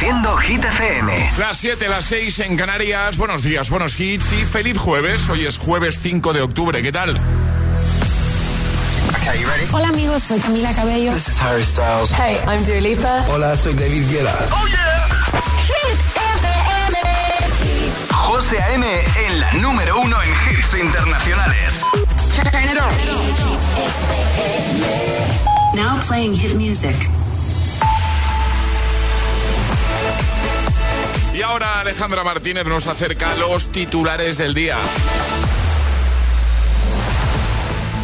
Reproduciendo Hit FM. Las 7, las 6 en Canarias. Buenos días, buenos hits y feliz jueves. Hoy es jueves 5 de octubre. ¿Qué tal? Okay, Hola amigos, soy Camila Cabello. This is Harry Styles. Hey, I'm Dua Lipa. Hola, soy David Guetta. Oh yeah. Hit FM. José A.M. en la número uno en hits internacionales. Turn it on. Now playing hit music. Y ahora Alejandra Martínez nos acerca los titulares del día.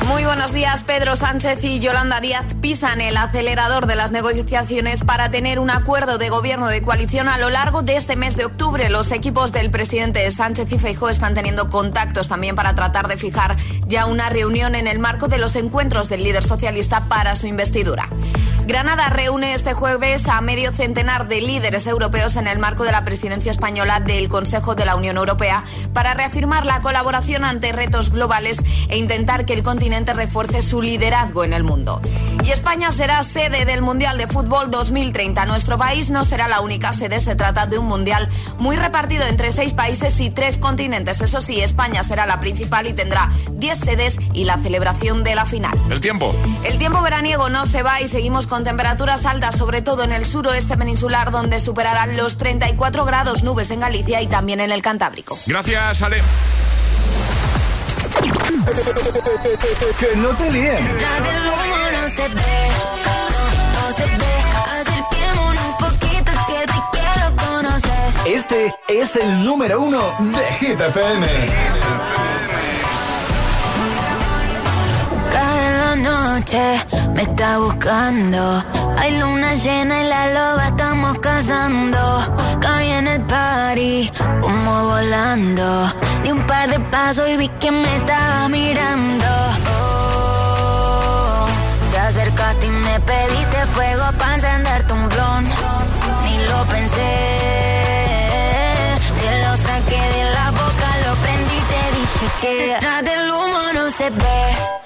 Muy buenos días. Pedro Sánchez y Yolanda Díaz pisan el acelerador de las negociaciones para tener un acuerdo de gobierno de coalición a lo largo de este mes de octubre. Los equipos del presidente Sánchez y Feijó están teniendo contactos también para tratar de fijar ya una reunión en el marco de los encuentros del líder socialista para su investidura. Granada reúne este jueves a medio centenar de líderes europeos en el marco de la presidencia española del Consejo de la Unión Europea para reafirmar la colaboración ante retos globales e intentar que el continente refuerce su liderazgo en el mundo. Y España será sede del Mundial de Fútbol 2030. Nuestro país no será la única sede, se trata de un mundial muy repartido entre seis países y tres continentes. Eso sí, España será la principal y tendrá 10 sedes y la celebración de la final. El tiempo. El tiempo veraniego no se va y seguimos con temperaturas altas, sobre todo en el suroeste peninsular, donde superarán los 34 grados nubes en Galicia y también en el Cantábrico. Gracias, Ale. Que no te líen. Este es el número uno de Hit noche me está buscando. Hay luna llena y la loba estamos cazando. Party, como volando. Di un par de pasos y vi que me estaba mirando. Oh, te acercaste y me pediste fuego para encenderte un blon. Ni lo pensé. Te lo saqué de la boca, lo prendí te dije que detrás del humo no se ve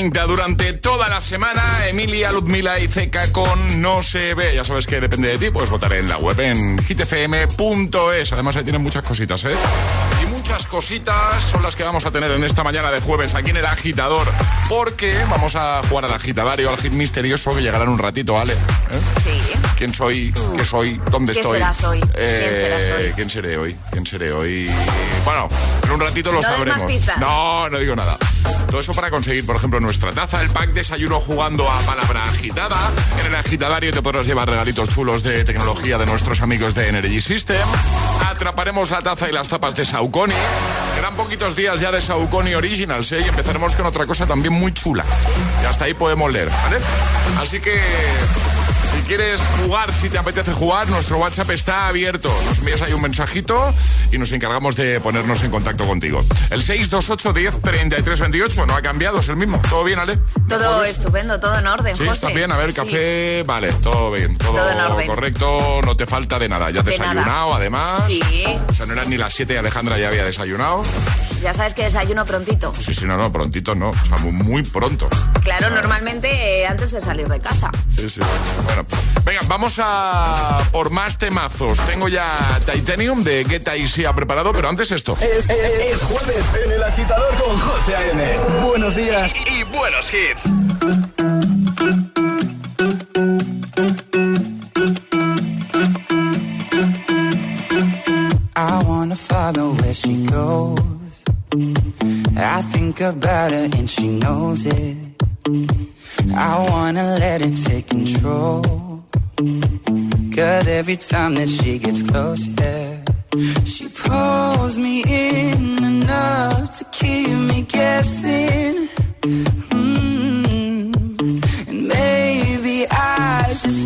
30 durante toda la semana. Emilia, Ludmila y Zeca con No se ve. Ya sabes que depende de ti, puedes votar en la web en hitfm.es. Además, ahí tienen muchas cositas, ¿eh? Y muchas cositas son las que vamos a tener en esta mañana de jueves aquí en el agitador. Porque vamos a jugar al agitadario, al hit misterioso que llegará en un ratito, ¿vale? ¿Eh? Sí. ¿Quién soy? ¿Qué soy? ¿Dónde ¿Qué estoy? serás hoy? ¿Quién Eh, serás hoy? ¿Quién seré hoy? ¿Quién seré hoy? Bueno, en un ratito lo No sabremos. más pistas. No, no digo nada. Todo eso para conseguir, por ejemplo, nuestra taza, el pack desayuno jugando a palabra agitada. En el agitadario te podrás llevar regalitos chulos de tecnología de nuestros amigos de Energy System. Atraparemos la taza y las tapas de Saucony. Quedan poquitos días ya de Saucony Originals, ¿eh? Y empezaremos con otra cosa también muy chula. Y hasta ahí podemos leer, ¿vale? Así que... Si quieres jugar, si te apetece jugar, nuestro WhatsApp está abierto. Nos envías ahí un mensajito y nos encargamos de ponernos en contacto contigo. El 628 10 33 28 no ha cambiado, es el mismo. ¿Todo bien, Ale? Todo estupendo, todo en orden, Sí, José. está bien. A ver, Sí. café, vale, todo bien. Todo, Todo en orden. correcto, no te falta de nada. Ya De nada. desayunado, además. Sí. O sea, no eran ni las 7 y Alejandra ya había desayunado. Ya sabes que desayuno prontito. Sí, sí, no, no, prontito no. O sea, muy, muy pronto. Claro, normalmente eh, antes de salir de casa. Sí, sí. Bueno, venga, vamos a por más temazos. Tengo ya Titanium de Get ha preparado, pero antes esto. Es, es- es jueves en el agitador con José A.M. Buenos días. Y buenos hits. I wanna follow where she goes. I think about her and she knows it. I wanna let it take control. Cause every time that she gets close, yeah, she pulls me in enough to keep me guessing. Mm.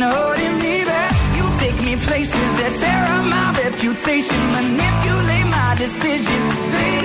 holding me back. You take me places that tear up my reputation, manipulate my decisions, baby.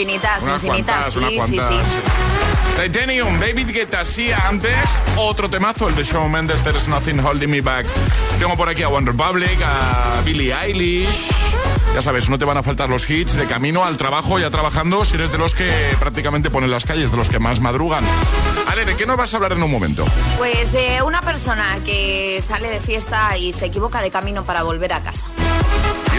infinitas, infinitas, sí, sí, sí. Titanium, David Guetta, sí, antes otro temazo, el de Shawn Mendes, There's Nothing Holding Me Back. Tengo por aquí a One Republic, a Billie Eilish. Ya sabes, no te van a faltar los hits de camino al trabajo, ya trabajando, si eres de los que prácticamente ponen las calles, de los que más madrugan. Ale, ¿de qué nos vas a hablar en un momento? Pues de una persona que sale de fiesta y se equivoca de camino para volver a casa.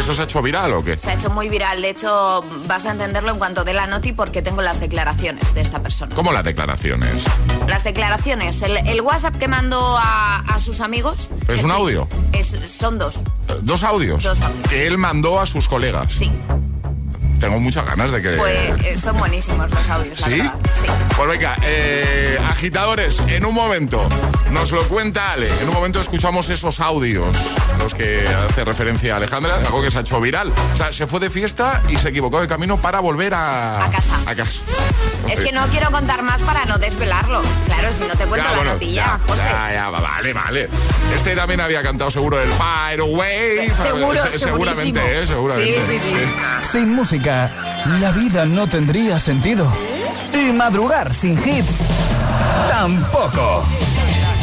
¿Y eso se ha hecho viral o qué? Se ha hecho muy viral. De hecho, vas a entenderlo en cuanto dé la noti porque tengo las declaraciones de esta persona. ¿Cómo las declaraciones? Las declaraciones. El, WhatsApp que mandó a, sus amigos. ¿Es un audio? son dos. ¿Dos audios? Dos audios. Que él mandó a sus colegas. Sí tengo muchas ganas de que. Pues eh, son buenísimos los audios. ¿Sí? sí. Pues venga, eh, agitadores, en un momento nos lo cuenta Ale. En un momento escuchamos esos audios a los que hace referencia Alejandra, algo que se ha hecho viral. O sea, se fue de fiesta y se equivocó de camino para volver a. A casa. A casa. Es que no quiero contar más para no desvelarlo. Claro, si no te cuento la notilla, José. Ya, ya, vale, vale. Este también había cantado seguro el Fire Away. Seguro, seguramente, ¿eh? Seguramente. Sí, sí, sí. Sin música, la vida no tendría sentido. Y madrugar sin hits, tampoco.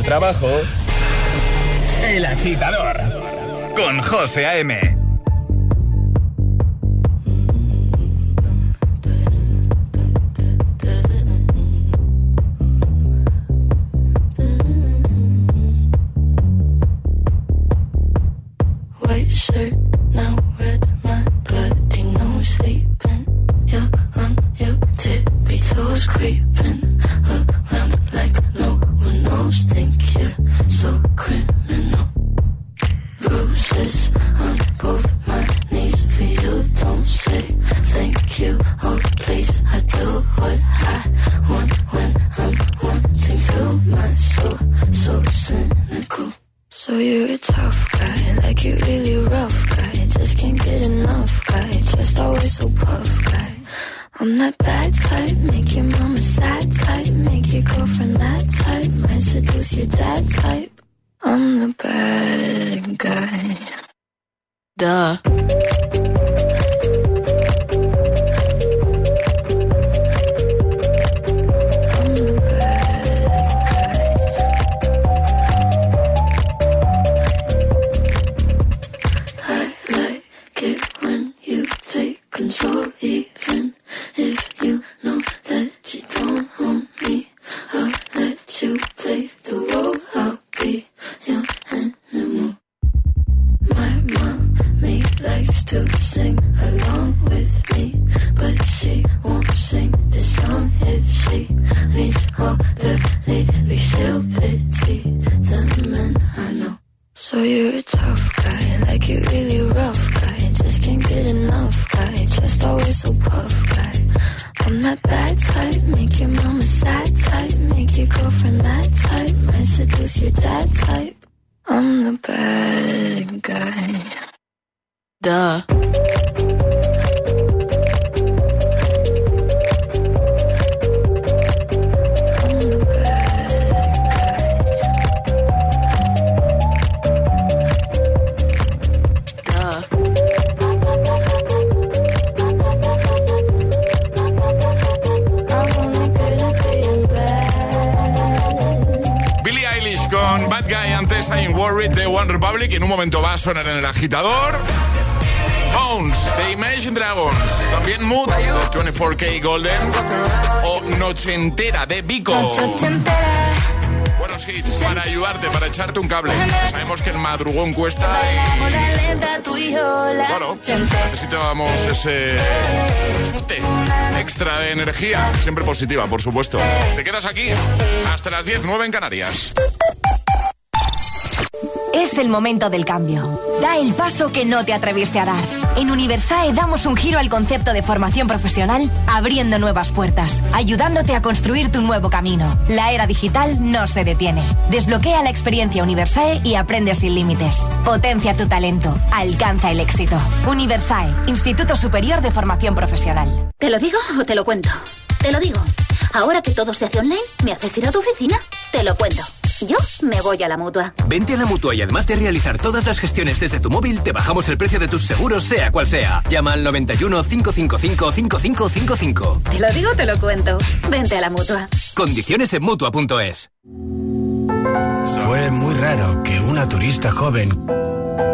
al trabajo. El agitador con José A.M. un cable. Sabemos que el madrugón cuesta y... Bueno, necesitábamos ese chute extra de energía, siempre positiva, por supuesto. Te quedas aquí hasta las 10, 9 en Canarias. Es el momento del cambio. Da el paso que no te atreviste a dar. En Universae damos un giro al concepto de formación profesional, abriendo nuevas puertas, ayudándote a construir tu nuevo camino. La era digital no se detiene. Desbloquea la experiencia Universae y aprende sin límites. Potencia tu talento. Alcanza el éxito. Universae, Instituto Superior de Formación Profesional. ¿Te lo digo o te lo cuento? Te lo digo. Ahora que todo se hace online, ¿me haces ir a tu oficina? Te lo cuento. Yo me voy a la mutua. Vente a la mutua y además de realizar todas las gestiones desde tu móvil, te bajamos el precio de tus seguros, sea cual sea. Llama al 91 555 5555. Te lo digo, te lo cuento. Vente a la mutua. Condiciones en mutua.es. Fue muy raro que una turista joven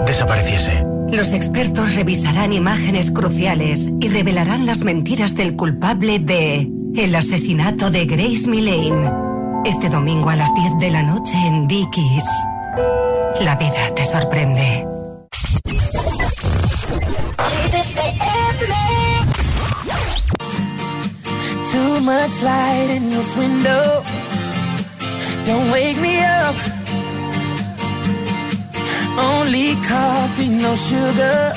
desapareciese. Los expertos revisarán imágenes cruciales y revelarán las mentiras del culpable de el asesinato de Grace Millane. Este domingo a las 10 de la noche en Dickies. La vida te sorprende. Too much light in this window. Don't wake me up. Only coffee, no sugar.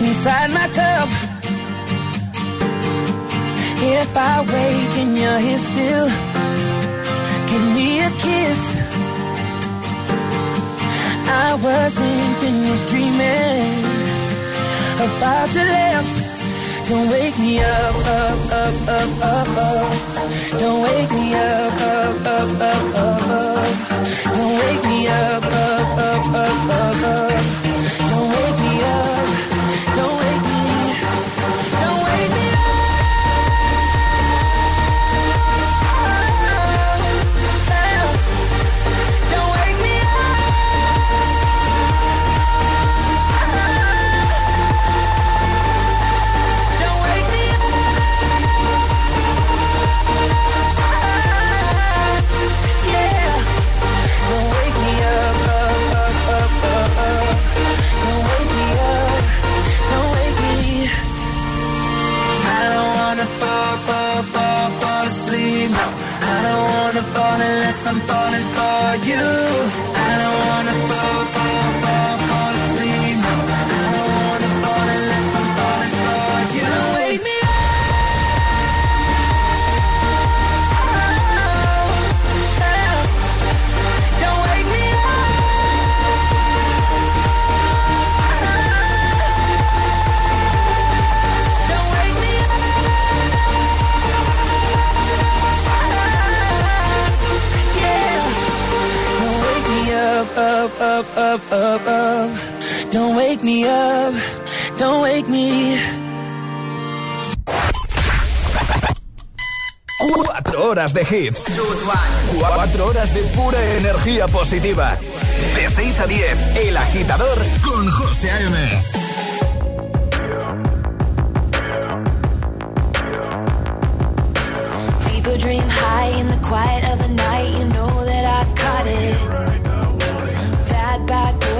Inside my cup. If I wake and you're here still, give me a kiss. I wasn't finished dreaming about your lips. Don't wake me up, up, up, up, up, up. Don't wake me up, up, up, up, up, up. Don't wake me up, up, up, up, up, up. up, up. Don't wake me up, don't wake me. Cuatro horas de hits. Cuatro horas de pura energía positiva. De 6 a 10, El Agitador con José A.M. dream high in the quiet of the night. You know that I caught it.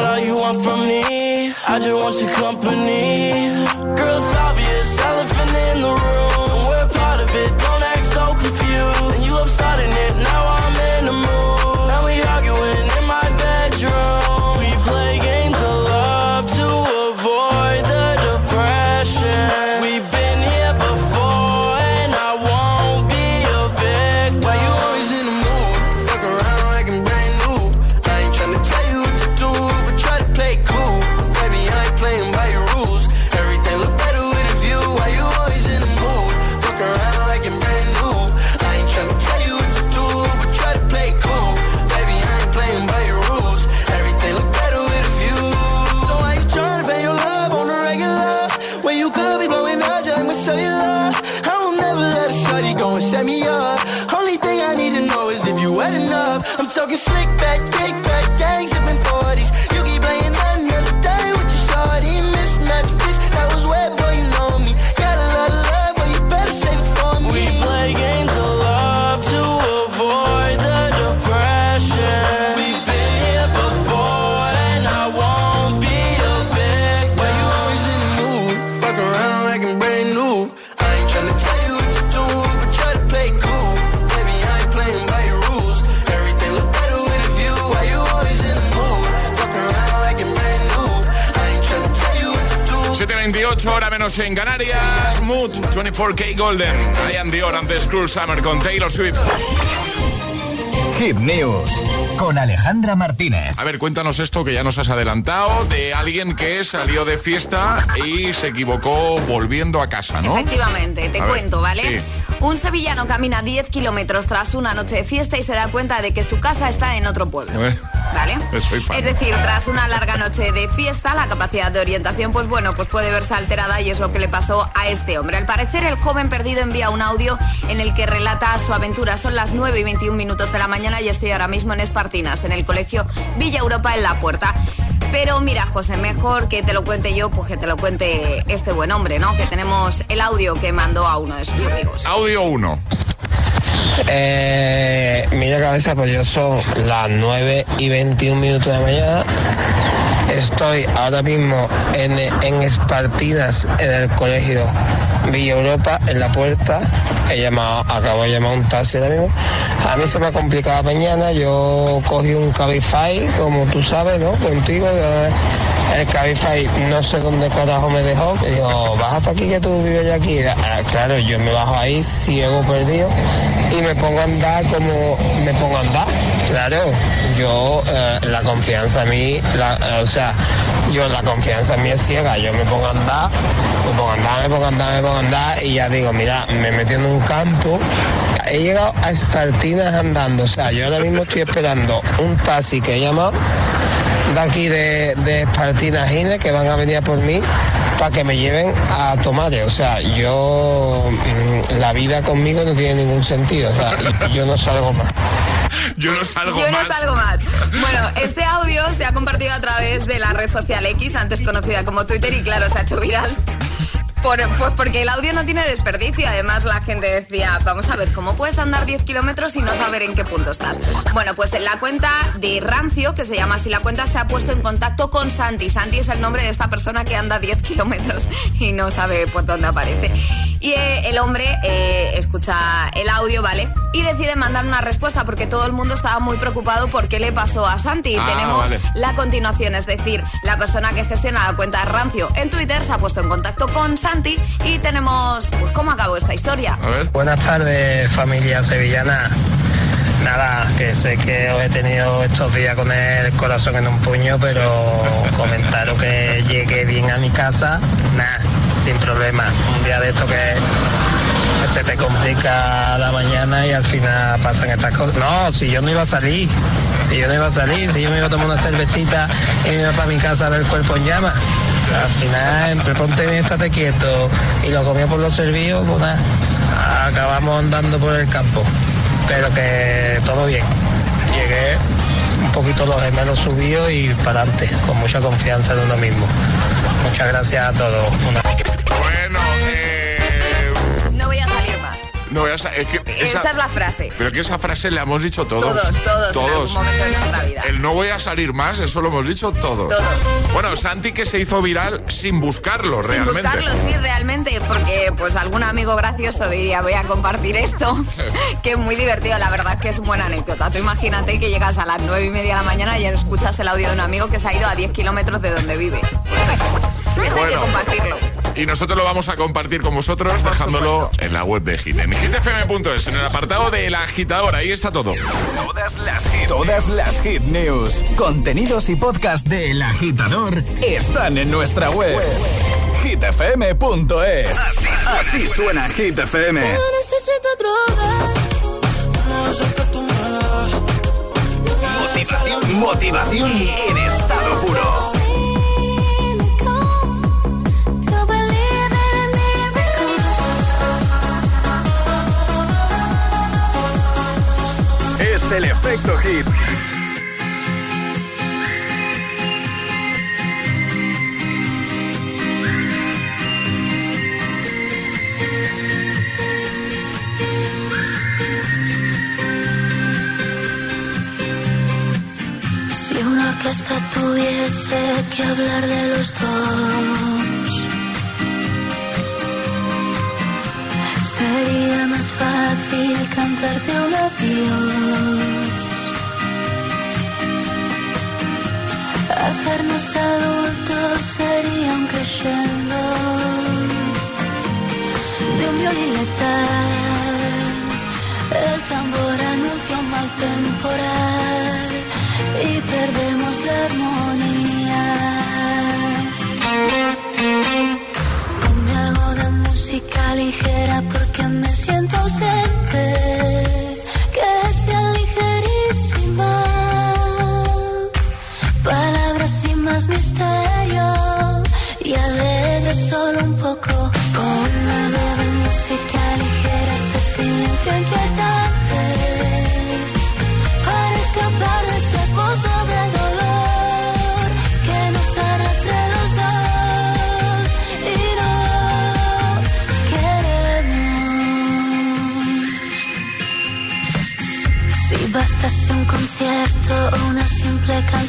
not all you want from me. I just want your company. Girl, hora menos en Canarias. Mood 24K Golden. Ian Dior antes Cruel Summer con Taylor Swift. Hit News con Alejandra Martínez. A ver, cuéntanos esto que ya nos has adelantado de alguien que salió de fiesta y se equivocó volviendo a casa, ¿no? Efectivamente, te cuento, ¿vale? Un sevillano camina 10 kilómetros tras una noche de fiesta y se da cuenta de que su casa está en otro pueblo. Eh. ¿Vale? Es decir, tras una larga noche de fiesta, la capacidad de orientación, pues bueno, pues puede verse alterada y es lo que le pasó a este hombre. Al parecer, el joven perdido envía un audio en el que relata su aventura. Son las 9 y 21 minutos de la mañana y estoy ahora mismo en Espartinas, en el colegio Villa Europa en La Puerta. Pero mira, José, mejor que te lo cuente yo, pues que te lo cuente este buen hombre, ¿no? Que tenemos el audio que mandó a uno de sus amigos. Audio 1. Eh, mira cabeza, pues yo son las 9 y 21 minutos de la mañana. Estoy ahora mismo en, en Espartidas, en el colegio Villa Europa, en la puerta. He llamado, acabo de llamar un taxi ahora mismo. A mí se me ha complicado mañana. Yo cogí un Cabify, como tú sabes, ¿no? Contigo. El Cabify no sé dónde carajo me dejó. Me dijo, bájate aquí que tú vives aquí. Ah, claro, yo me bajo ahí, ciego perdido, y me pongo a andar como me pongo a andar. Claro, yo eh, la confianza a mí, la, eh, yo la confianza en mí es ciega. Yo me pongo a andar, me pongo a andar, me pongo a andar, me pongo a andar, y ya digo, mira, me metí en un campo. He llegado a Espartinas andando, o sea, yo ahora mismo estoy esperando un taxi que he llamado de aquí de, de Espartina Gine que van a venir por mí para que me lleven a Tomate. O sea, yo mm, la vida conmigo no tiene ningún sentido. O yo no salgo más. Yo no salgo Yo más. no salgo más. Bueno, este audio se ha compartido a través de la red social X, antes conocida como Twitter, y claro, se ha hecho viral pues porque el audio no tiene desperdicio. Además, la gente decía, vamos a ver, ¿cómo puedes andar 10 kilómetros y no saber en qué punto estás? Bueno, pues en la cuenta de Rancio, que se llama así la cuenta, se ha puesto en contacto con Santi. Santi es el nombre de esta persona que anda 10 kilómetros y no sabe por dónde aparece. Y eh, el hombre eh, escucha el audio, ¿vale? Y decide mandar una respuesta porque todo el mundo estaba muy preocupado por qué le pasó a Santi. Ah, Tenemos vale. la continuación, es decir, la persona que gestiona la cuenta Rancio en Twitter se ha puesto en contacto con Santi y tenemos pues, cómo acabó esta historia. Buenas tardes, familia sevillana. Nada, que sé que os he tenido estos días con el corazón en un puño, pero comentaros que llegué bien a mi casa, nada, sin problema. Un día de esto que se te complica la mañana y al final pasan estas cosas. No, si yo no iba a salir, si yo no iba a salir, si yo me iba a tomar una cervecita y me iba para mi casa a ver el cuerpo en llamas. Al final, entre ponte bien, estate quieto y lo comía por los servicios, pues acabamos andando por el campo. Pero que todo bien. Llegué un poquito los gemelos subidos y para adelante, con mucha confianza en uno mismo. Muchas gracias a todos. No, esa, es que esa, Esa es la frase. Pero que esa frase la hemos dicho todos. Todos, todos, en algún momento de nuestra vida. El no voy a salir más, eso lo hemos dicho todos. Todos. Bueno, Santi que se hizo viral sin buscarlo, Sin realmente. buscarlo, sí, realmente, porque pues algún amigo gracioso diría, voy a compartir esto, que es muy divertido, la verdad que es una buena anécdota. Tú imagínate que llegas a las nueve y media de la mañana y escuchas el audio de un amigo que se ha ido a 10 kilómetros de donde vive. Eso hay que compartirlo. Y nosotros lo vamos a compartir con vosotros dejándolo en la web de Hit. En hitfm.es, en el apartado de la agitadora. Ahí está todo. Todas las hit, todas las hit news, contenidos y podcast del agitador están en nuestra web. hitfm.es. Así, suena Hit FM. necesito. No me Motivación, motivación en estado puro. es el efecto hit. Si una orquesta tuviese que hablar de los dos, sería más fácil cantarte una adiós. Hacernos adultos sería un crescendo de un violín letal. El tambor anuncia un mal temporal y perdemos la armonía. Ponme algo de música ligera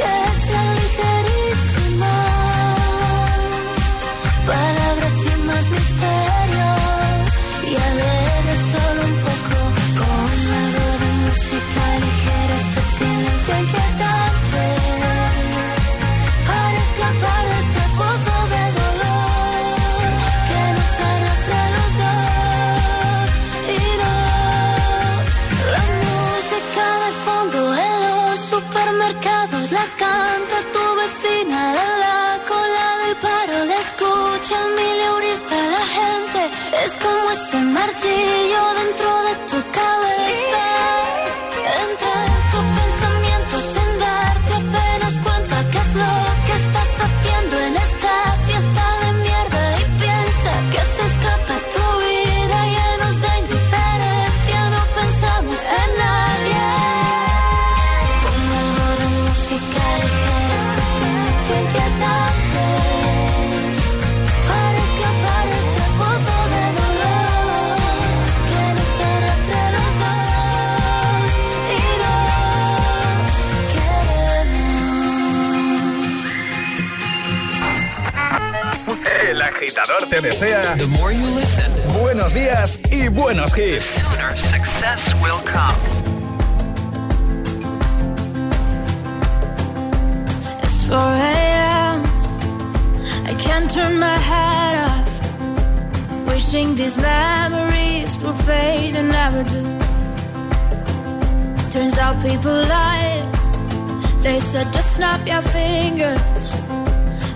Que El agitador te desea buenos días y buenos hits. Sooner success will come. It's 4 a.m. I can't turn my head off. Wishing these memories will fade and never do. Turns out people lie. They said just snap your fingers.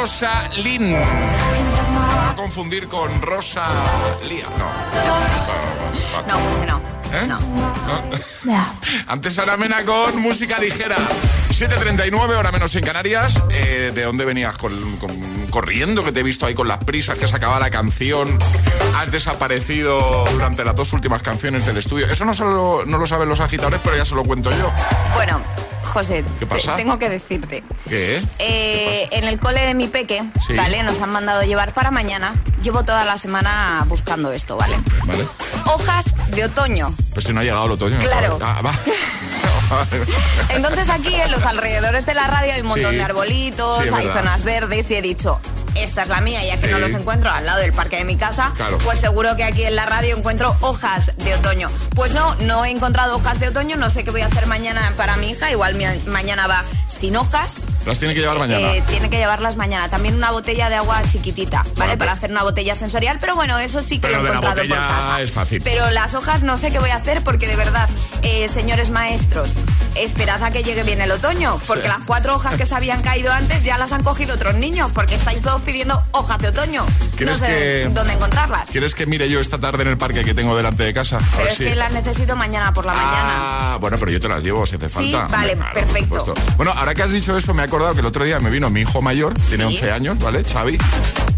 Rosa Lynn. A confundir con Rosa Lía. No. No, pues no. ¿Eh? No. Antes Ana Mena con música ligera. 7.39, hora menos en Canarias. Eh, ¿De dónde venías? Con, corriendo, que te he visto ahí con las prisas, que se acaba la canción. Has desaparecido durante las dos últimas canciones del estudio. Eso no, solo, no lo saben los agitadores, pero ya se lo cuento yo. Bueno, José, tengo que decirte. ¿Qué? Eh, en el cole de mi peque, ¿vale? Nos han mandado llevar para mañana. Llevo toda la semana buscando esto, ¿vale? Vale. Hojas de otoño. Pues si no ha llegado el otoño. Claro. Ah, va. Entonces aquí en los alrededores de la radio hay un montón de arbolitos, hay zonas verdes y he dicho, esta es la mía, ya que no los encuentro al lado del parque de mi casa, pues seguro que aquí en la radio encuentro hojas de otoño. Pues no, no he encontrado hojas de otoño, no sé qué voy a hacer mañana para mi hija, igual mañana va sin hojas las tiene que llevar mañana. Eh, tiene que llevarlas mañana. También una botella de agua chiquitita, ¿vale? Para hacer una botella sensorial, pero bueno, eso sí que lo he encontrado por casa. Es fácil. Pero las hojas no sé qué voy a hacer porque de verdad, eh, señores maestros, esperad a que llegue bien el otoño, porque las cuatro hojas que se habían caído antes ya las han cogido otros niños, porque estáis todos pidiendo hojas de otoño. No sé dónde encontrarlas. ¿Quieres que mire yo esta tarde en el parque que tengo delante de casa? Pero es que las necesito mañana por la mañana. Ah, bueno, pero yo te las llevo si te falta. Sí, vale, perfecto. Bueno, ahora que has dicho eso, me he acordado que el otro día me vino mi hijo mayor, tiene 11 años, ¿vale? Xavi.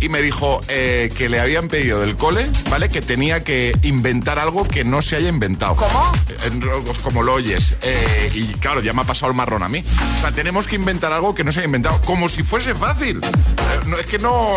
Y me dijo eh, que le habían pedido del cole, ¿vale? Que tenía que inventar algo que no se haya inventado. ¿Cómo? como lo oyes. Eh, y claro, ya me ha pasado el marrón a mí. O sea, tenemos que inventar algo que no se haya inventado. Como si fuese fácil. Eh, no, es que no...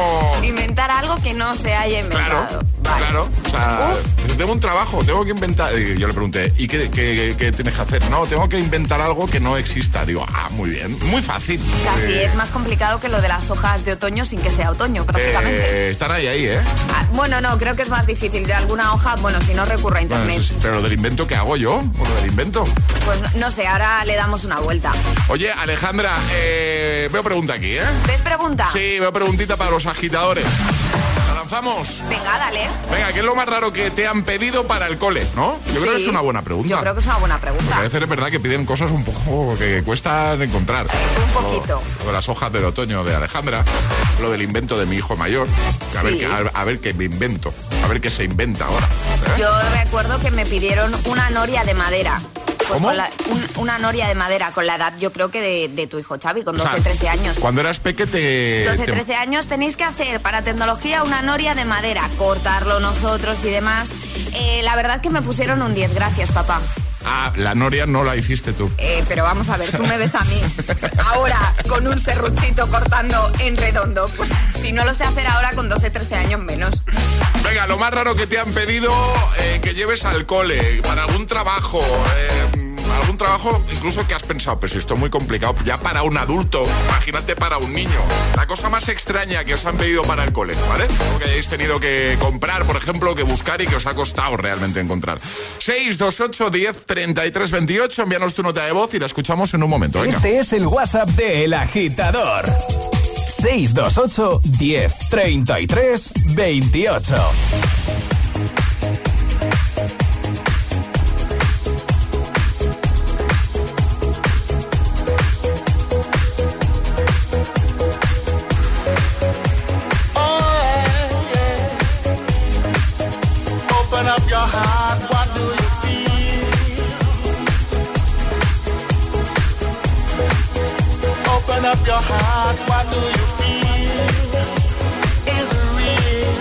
Inventar algo que no se haya inventado. Claro, claro. O sea, tengo un trabajo, tengo que inventar... Y yo le pregunté, ¿y qué, qué, tienes que hacer? No, tengo que inventar algo que no exista. Digo, ah, muy bien. Muy fácil. Casi es más complicado que lo de las hojas de otoño sin que sea otoño, prácticamente. Eh, están ahí, ahí, ¿eh? Ah, bueno, no, creo que es más difícil. De alguna hoja, bueno, si no recurro a internet. pero lo del invento, ¿qué hago yo? ¿O lo del invento? Pues no sé, ahora le damos una vuelta. Oye, Alejandra, eh, veo pregunta aquí, ¿eh? ¿Ves pregunta? Sí, veo preguntita para los agitadores. ¿Lanzamos? Venga, dale. Venga, ¿qué es lo más raro que te han pedido para el cole? ¿No? Yo creo que es una buena pregunta. Yo creo que es una buena pregunta. a veces es verdad que piden cosas un poco que cuestan encontrar. Un poquito. Lo, de las hojas del otoño de Alejandra, lo del invento de mi hijo mayor. A, ver, qué, a, ver qué me invento, a ver qué se inventa ahora. ¿eh? Yo me acuerdo que me pidieron una noria de madera. Pues ¿Cómo? una noria de madera con la edad, yo creo que de, tu hijo Xavi, con 12, 13 años. Cuando eras pequete... 12, 13 años tenéis que hacer para tecnología una noria de madera, cortarlo nosotros y demás. Eh, la verdad que me pusieron un 10, gracias papá. Ah, la noria no la hiciste tú. Eh, pero vamos a ver, tú me ves a mí. Ahora, con un serruchito cortando en redondo. Pues si no lo sé hacer ahora, con 12, 13 años menos. Venga, lo más raro que te han pedido eh, que lleves al cole, para algún trabajo. Eh, algún trabajo incluso que has pensado, pues esto es muy complicado ya para un adulto, imagínate para un niño. La cosa más extraña que os han pedido para el cole, ¿vale? Que hayáis tenido que comprar, por ejemplo, que buscar y que os ha costado realmente encontrar. 628 10 33 28, envíanos tu nota de voz y la escuchamos en un momento. Este es el WhatsApp de El Agitador. 628 10 33 28. what do you feel? Is it real?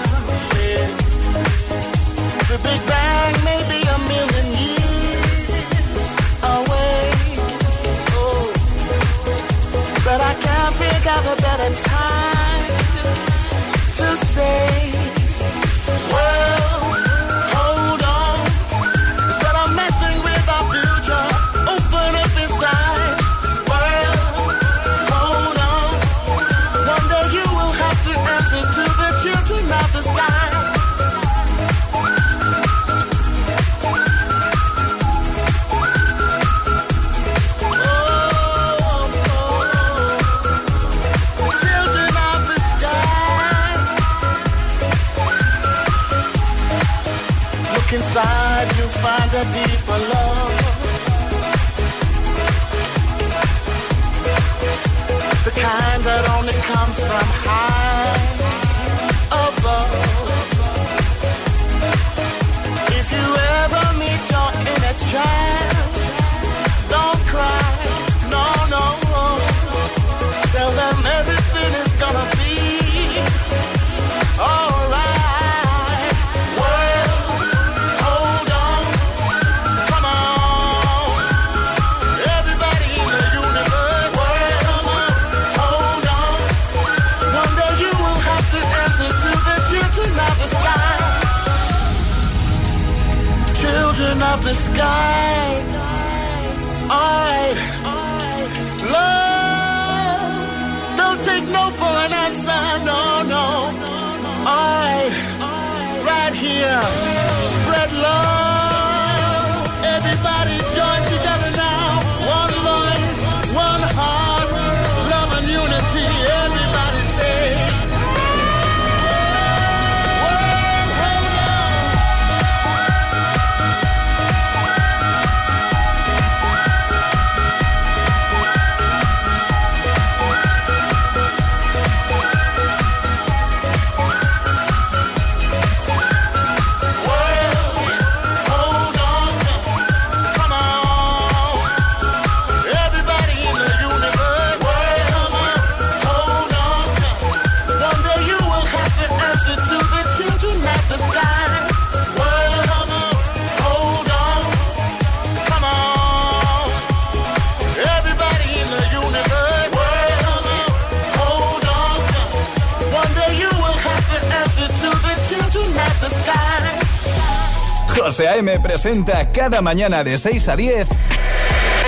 The Big Bang may be a million years away. Oh. But I can't think of a better time to say. melody sky José A.M. presenta cada mañana de 6 a 10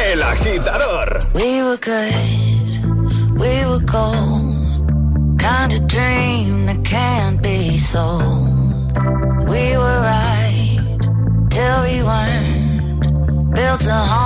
El Agitador. We were good, we were cold. Kind of dream that can't be sold. We were right till we weren't. Built a home.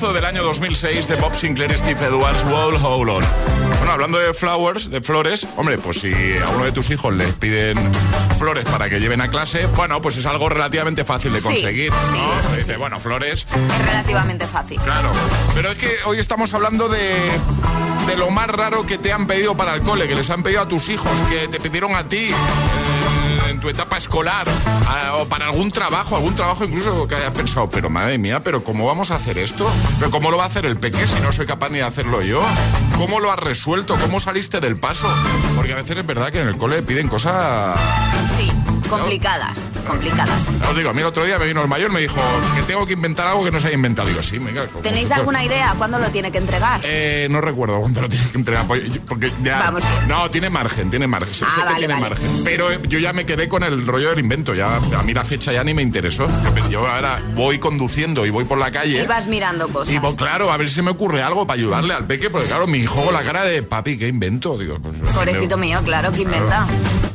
temazo del año 2006 de Bob Sinclair y Steve Edwards, Wall Hold On. Bueno, hablando de flowers, de flores, hombre, pues si a uno de tus hijos le piden flores para que lleven a clase, bueno, pues es algo relativamente fácil de conseguir, ¿no? Dice, bueno, flores. Es relativamente fácil. Claro, pero es que hoy estamos hablando de, de lo más raro que te han pedido para el cole, que les han pedido a tus hijos, que te pidieron a ti. Eh, tu etapa escolar o para algún trabajo, algún trabajo incluso que hayas pensado, pero madre mía, pero ¿cómo vamos a hacer esto? ¿Pero cómo lo va a hacer el peque si no soy capaz ni de hacerlo yo? ¿Cómo lo has resuelto? ¿Cómo saliste del paso? Porque a veces es verdad que en el cole piden cosas... complicadas, complicadas. Os digo, a mí el otro día me vino el mayor, me dijo que tengo que inventar algo que no se haya inventado. Digo, sí, venga. ¿Tenéis alguna idea cuándo lo tiene que entregar? Eh, no recuerdo cuándo lo tiene que entregar, porque ya... Vamos. No, tiene margen, tiene margen. sé Ah, que tiene margen. Pero yo ya me quedé con el rollo del invento, ya a mí la fecha ya ni me interesó. Yo ahora voy conduciendo y voy por la calle. Y vas mirando cosas. Y voy, claro, a ver si me ocurre algo para ayudarle al peque, porque claro, mi hijo con la cara de papi, ¿qué invento? Digo, pues, Pobrecito mío, claro, que inventa.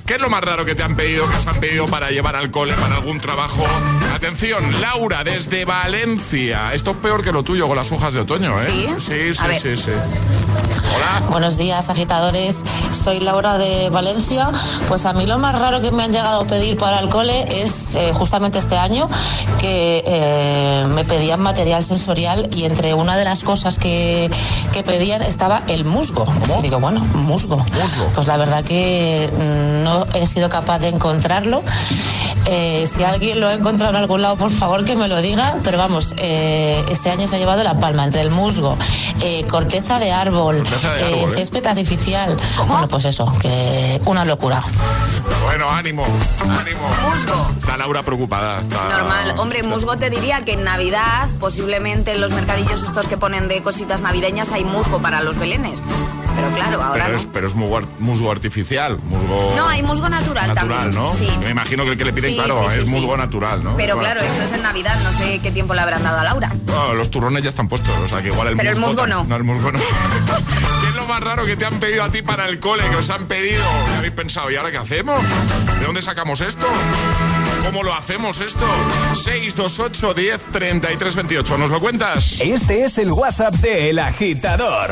¿Qué es lo más raro que te han pedido, que os han pedido para llevar al cole, para algún trabajo? Atención, Laura, desde Valencia. Esto es peor que lo tuyo con las hojas de otoño, ¿eh? ¿Sí? Sí, sí, sí, sí. Hola. Buenos días, agitadores. Soy Laura de Valencia. Pues a mí lo más raro que me han llegado a pedir para el cole es eh, justamente este año que eh, me pedían material sensorial y entre una de las cosas que, que pedían estaba el musgo. Digo, bueno, musgo. Pues la verdad que mm, no he sido capaz de encontrarlo. Eh, si alguien lo ha encontrado en algún lado, por favor que me lo diga. Pero vamos, eh, este año se ha llevado la palma entre el musgo, eh, corteza de árbol, Corteza de árbol, césped artificial. Bueno, pues eso, que una locura. Bueno, ánimo, ánimo. Musgo. Está Laura preocupada. está- Normal. Hombre, musgo te diría que en Navidad, posiblemente en los mercadillos estos que ponen de cositas navideñas, hay musgo para los belenes. Pero claro, ahora Pero no. es, pero es musgo, ar- musgo artificial, musgo No, hay musgo natural, natural, también. ¿no? Sí. Me imagino que el que le piden, Sí, claro, sí, sí, es sí. musgo natural, ¿no? Pero Bueno, claro, eso es en Navidad, no sé qué tiempo le habrán dado a Laura. los turrones ya están puestos, o sea que igual el Pero el musgo no. No, el musgo no. ¿Qué es lo más raro que te han pedido a ti para el cole? Que os han pedido, ¿qué habéis pensado? ¿Y ahora qué hacemos? ¿De dónde sacamos esto? ¿Cómo lo hacemos esto? 628 10 33 28. ¿Nos lo cuentas? Este es el WhatsApp de El Agitador.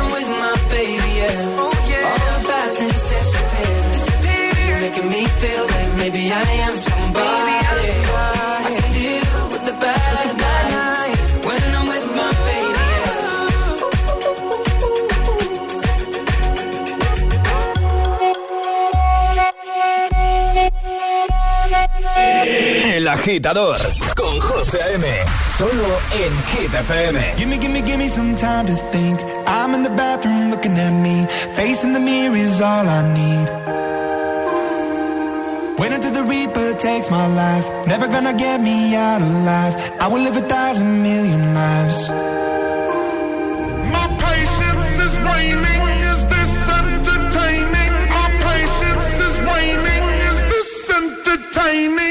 agitador con José A.M. Solo en Hit FM. Gimme, gimme, gimme some time to think. I'm in the bathroom looking at me. Facing the mirror is all I need. Wait until the Reaper takes my life. Never gonna get me out alive. I will live a thousand million lives. My patience is waning. Is this entertaining? My patience is waning. Is this entertaining?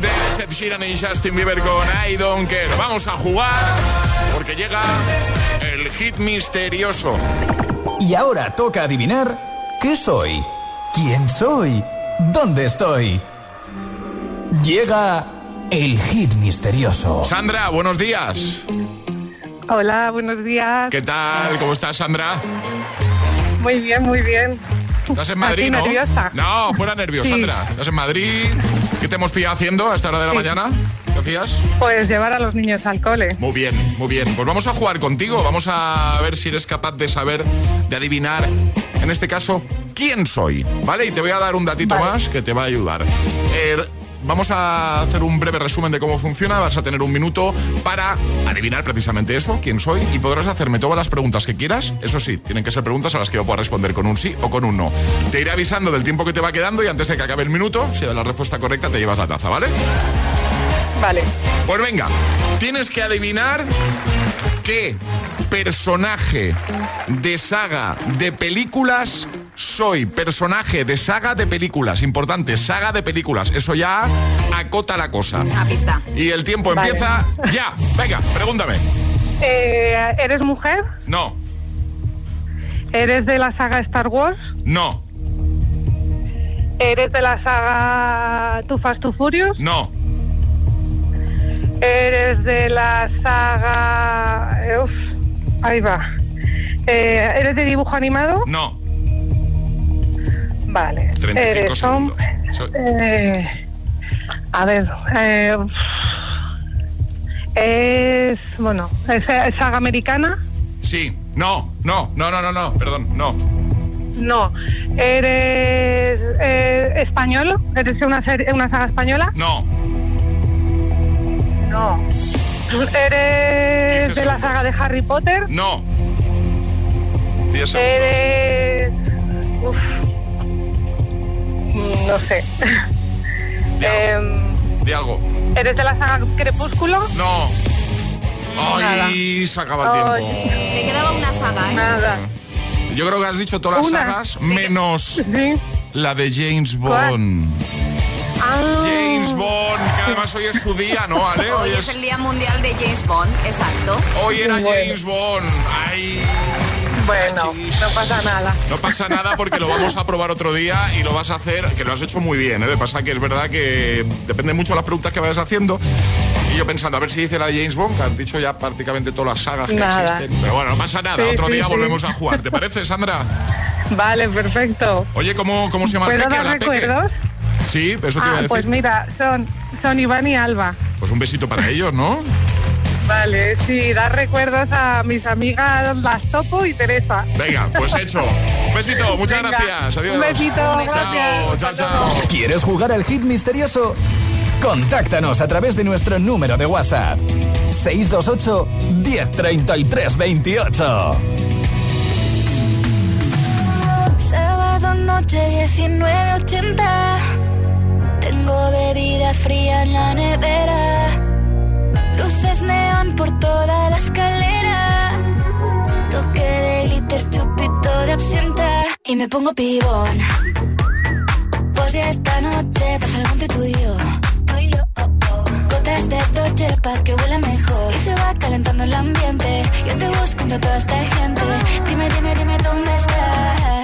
Dragons ante Ed Sheeran y Justin Bieber con I Don't Care. Vamos a jugar porque llega el hit misterioso. Y ahora toca adivinar qué soy, quién soy, dónde estoy. Llega el hit misterioso. Sandra, buenos días. Hola, buenos días. ¿Qué tal? ¿Cómo estás, Sandra? Muy bien, muy bien. ¿Estás en Madrid, no? nerviosa. No, fuera nervioso, Sí. Sandra. ¿Estás en Madrid? ¿Qué te hemos pillado haciendo a esta hora de la Sí. mañana? ¿Qué hacías? Pues llevar a los niños al cole. Muy bien, muy bien. Pues vamos a jugar contigo. Vamos a ver si eres capaz de saber, de adivinar, en este caso, quién soy. ¿Vale? Y te voy a dar un datito más que te va a ayudar. Eh, vamos a hacer un breve resumen de cómo funciona. Vas a tener un minuto para adivinar precisamente eso, quién soy, y podrás hacerme todas las preguntas que quieras. Eso sí, tienen que ser preguntas a las que yo pueda responder con un sí o con un no. Te iré avisando del tiempo que te va quedando y antes de que acabe el minuto, si da la respuesta correcta, te llevas la taza, ¿vale? Vale. Pues venga, tienes que adivinar qué personaje de saga de películas soy. Personaje de saga de películas. Importante, saga de películas. Eso ya acota la cosa. Pista. Y el tiempo Vale. empieza ya. Venga, pregúntame. Eh, ¿Eres mujer? No, ¿Eres de la saga Star Wars? no, ¿Eres de la saga Too Fast Too Furious? no, ¿Eres de la saga... eh, uf, ahí va. Eh, ¿Eres de dibujo animado? no. Vale. 35 Eres hom- segundos. So- eh, a ver. eh, es. Bueno, ¿es, es saga americana? Sí. No, no, no, no, no, no, perdón, no. No. ¿Eres eh, español? ¿Eres una, serie, una saga española? No. No. ¿Eres de la saga de Harry Potter? No. 10 segundos. ¿Eres... Uf. No sé. Em, Di algo. ¿Eres de la saga Crepúsculo? No. Ay, se acaba el tiempo. Se quedaba una saga, ¿eh? Nada. Yo creo que has dicho todas las Una. sagas menos la de James Bond. Ah. James Bond, que además hoy es su día, ¿no, Ale? Hoy es el Día Mundial de James Bond, exacto. Hoy era James Bond. Ay. Bueno, no pasa nada. No pasa nada porque lo vamos a probar otro día y lo vas a hacer, que lo has hecho muy bien, ¿eh? Lo que pasa que es verdad que depende mucho de las preguntas que vayas haciendo. Y yo pensando, a ver si dice la de James Bond, que han dicho ya prácticamente todas las sagas que Nada. existen. Pero bueno, no pasa nada, Sí, otro sí, día sí. volvemos a jugar. ¿Te parece, Sandra? Vale, perfecto. Oye, ¿cómo, cómo se llama el ¿Puedo peque? dar ¿La peque? Sí, eso te iba a Ah, decir. pues mira, son, son Iván y Alba. Pues un besito para ellos, ¿no? Vale, sí, dar recuerdos a mis amigas Las Topo y Teresa. Venga, pues hecho. Un besito, muchas Venga, gracias. Adiós. un besito, Un besote. Chao, chao, chao. ¿Quieres jugar al hit misterioso? Contáctanos a través de nuestro número de WhatsApp. 628 1033 28. Sábado noche 19.80 Tengo bebida fría en la nevera. Luces neón por toda la escalera. Toque de glitter, chupito de absenta. Y me pongo pibón. Pues ya esta noche pasa algo entre tú y Gotas de Dolce pa' que huela mejor. Y se va calentando el ambiente. Yo te busco entre toda esta gente. Dime, dime, dime dónde está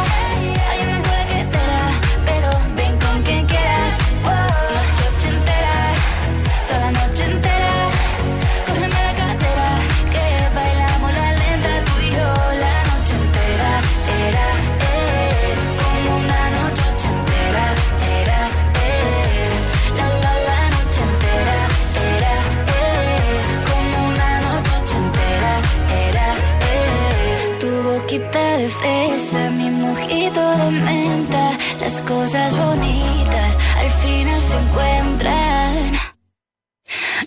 Las cosas bonitas al final se encuentran.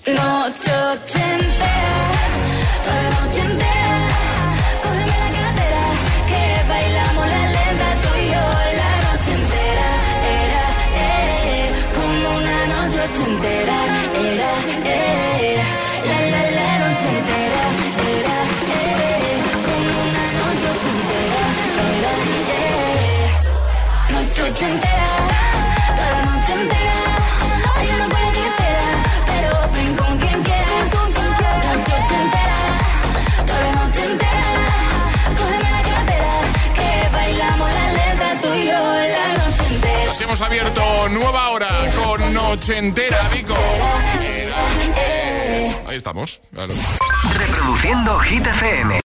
Noche ochentera, hemos abierto nueva hora con Noche Entera, Vico. Ahí estamos, claro. Reproduciendo Hit FM.